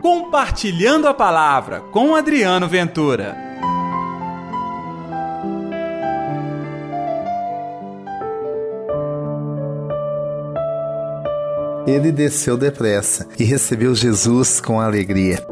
Compartilhando a Palavra com Adriano Ventura. Ele desceu depressa e recebeu Jesus com alegria.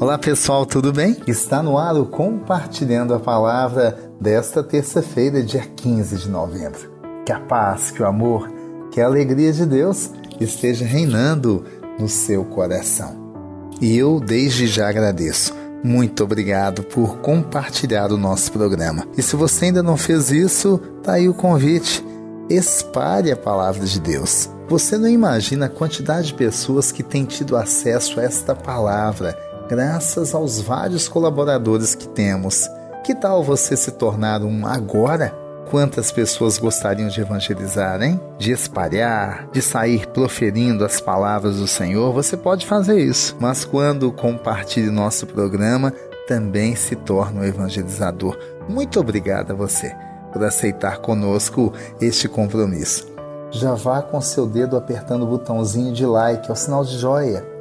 Olá pessoal, tudo bem? Está no ar o Compartilhando a Palavra desta terça-feira, dia 15 de novembro. Que a paz, que o amor, que a alegria de Deus esteja reinando no seu coração. E eu desde já agradeço. Muito obrigado por compartilhar o nosso programa. E se você ainda não fez isso, tá aí o convite. Espalhe a palavra de Deus. Você não imagina a quantidade de pessoas que têm tido acesso a esta palavra graças aos vários colaboradores que temos. Que tal você se tornar um agora? Quantas pessoas gostariam de evangelizar, hein? De espalhar, de sair proferindo as palavras do Senhor, você pode fazer isso. Mas quando compartilhe nosso programa, também se torna um evangelizador. Muito obrigado a você por aceitar conosco este compromisso. Já vá com seu dedo apertando o botãozinho de like, é o sinal de joia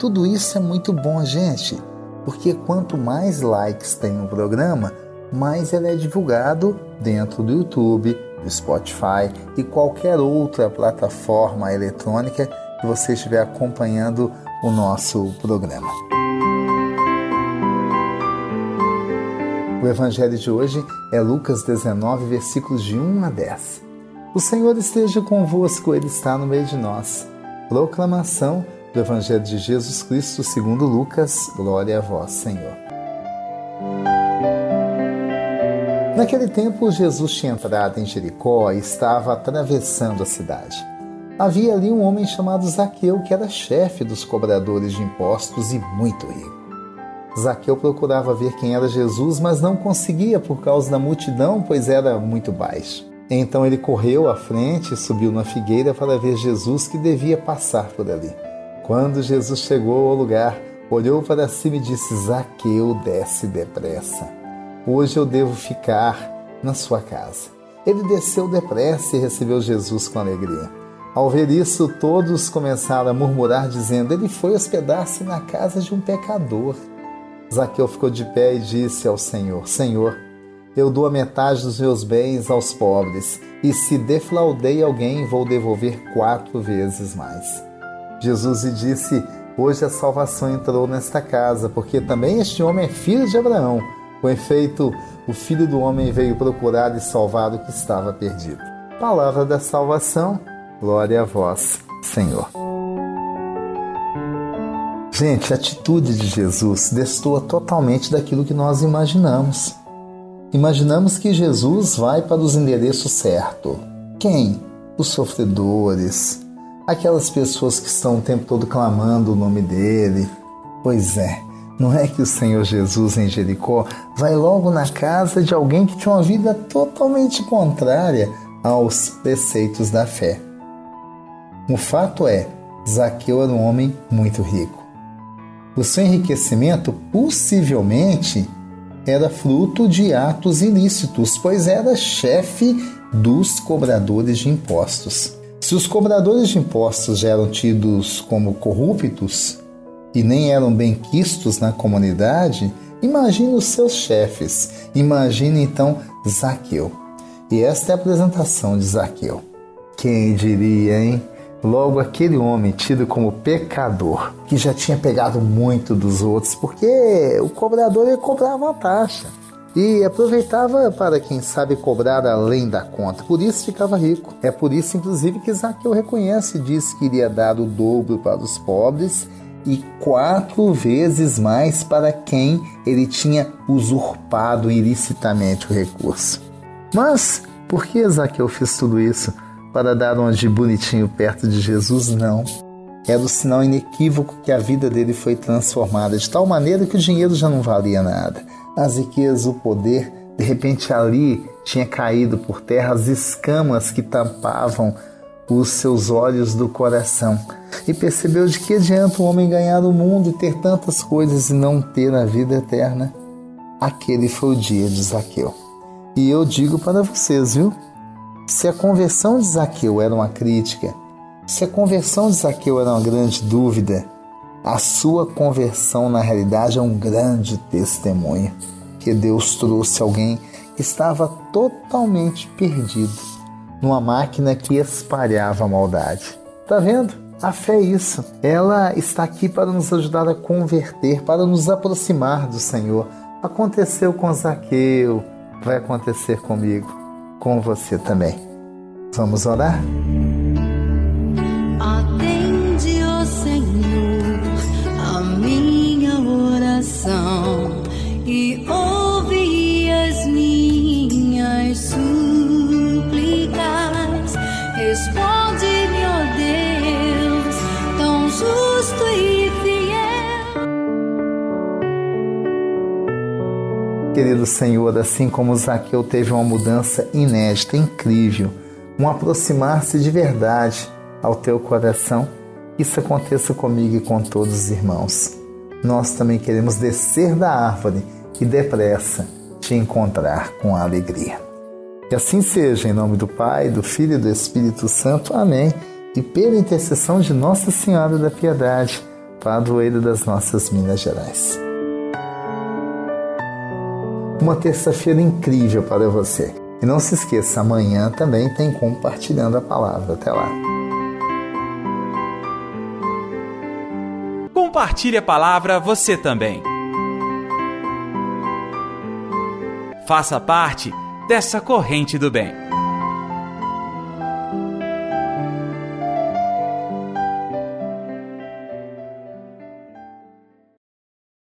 tudo isso é muito bom, gente, porque quanto mais likes tem um programa, mais ele é divulgado dentro do YouTube, do Spotify e qualquer outra plataforma eletrônica que você estiver acompanhando o nosso programa. O evangelho de hoje é Lucas 19, versículos de 1 a 10. O Senhor esteja convosco, Ele está no meio de nós. Proclamação do Evangelho de Jesus Cristo segundo Lucas. Glória a vós, Senhor. Naquele tempo, Jesus tinha entrado em Jericó e estava atravessando a cidade. Havia ali um homem chamado Zaqueu, que era chefe dos cobradores de impostos e muito rico. Zaqueu procurava ver quem era Jesus, mas não conseguia por causa da multidão, pois era muito baixo. Então ele correu à frente e subiu na figueira para ver Jesus que devia passar por ali. Quando Jesus chegou ao lugar, olhou para cima e disse: Zaqueu, desce depressa. Hoje eu devo ficar na sua casa. Ele desceu depressa e recebeu Jesus com alegria. Ao ver isso, todos começaram a murmurar, dizendo: Ele foi hospedar-se na casa de um pecador. Zaqueu ficou de pé e disse ao Senhor: Senhor, eu dou a metade dos meus bens aos pobres, e se defraudei alguém, vou devolver quatro vezes mais. Jesus lhe disse: Hoje a salvação entrou nesta casa, porque também este homem é filho de Abraão. Com efeito, o filho do homem veio procurar e salvar o que estava perdido. Palavra da salvação, glória a vós, Senhor. Gente, a atitude de Jesus destoa totalmente daquilo que nós imaginamos. Imaginamos que Jesus vai para os endereços certos. Quem? Os sofredores, aquelas pessoas que estão o tempo todo clamando o nome dele. Pois é, não é que o Senhor Jesus em Jericó vai logo na casa de alguém que tinha uma vida totalmente contrária aos preceitos da fé. O fato é, Zaqueu era um homem muito rico. O seu enriquecimento possivelmente era fruto de atos ilícitos, pois era chefe dos cobradores de impostos. Se os cobradores de impostos eram tidos como corruptos e nem eram bem quistos na comunidade, imagine os seus chefes. Imagine então Zaqueu. E esta é a apresentação de Zaqueu. Quem diria, hein? Logo aquele homem tido como pecador, que já tinha pegado muito dos outros, porque o cobrador ele cobrava taxa e aproveitava para, quem sabe, cobrar além da conta. Por isso ficava rico. É por isso, inclusive, que Zaqueu reconhece e diz que iria dar o dobro para os pobres e quatro vezes mais para quem ele tinha usurpado ilicitamente o recurso. Mas por que Zaqueu fez tudo isso? Para dar um de bonitinho perto de Jesus? Não. Era o sinal inequívoco que a vida dele foi transformada de tal maneira que o dinheiro já não valia nada as riquezas, o poder, de repente ali tinha caído por terra as escamas que tampavam os seus olhos do coração. E percebeu de que adianta o homem ganhar o mundo e ter tantas coisas e não ter a vida eterna. Aquele foi o dia de Zaqueu. E eu digo para vocês, viu? Se a conversão de Zaqueu era uma crítica, Se a conversão de Zaqueu era uma grande dúvida, a sua conversão na realidade é um grande testemunho que Deus trouxe alguém que estava totalmente perdido numa máquina que espalhava a maldade. Tá vendo? A fé é isso. Ela está aqui para nos ajudar a converter, para nos aproximar do Senhor. Aconteceu com Zaqueu, vai acontecer comigo, com você também. Vamos orar? Querido Senhor, assim como Zaqueu teve uma mudança inédita, incrível, um aproximar-se de verdade ao teu coração, isso aconteça comigo e com todos os irmãos. Nós também queremos descer da árvore e depressa te encontrar com alegria. Que assim seja, em nome do Pai, do Filho e do Espírito Santo. Amém. E pela intercessão de Nossa Senhora da Piedade, padroeira das nossas Minas Gerais. Uma terça-feira incrível para você. E não se esqueça, amanhã também tem compartilhando a palavra. Até lá. Compartilhe a palavra você também. Faça parte dessa corrente do bem.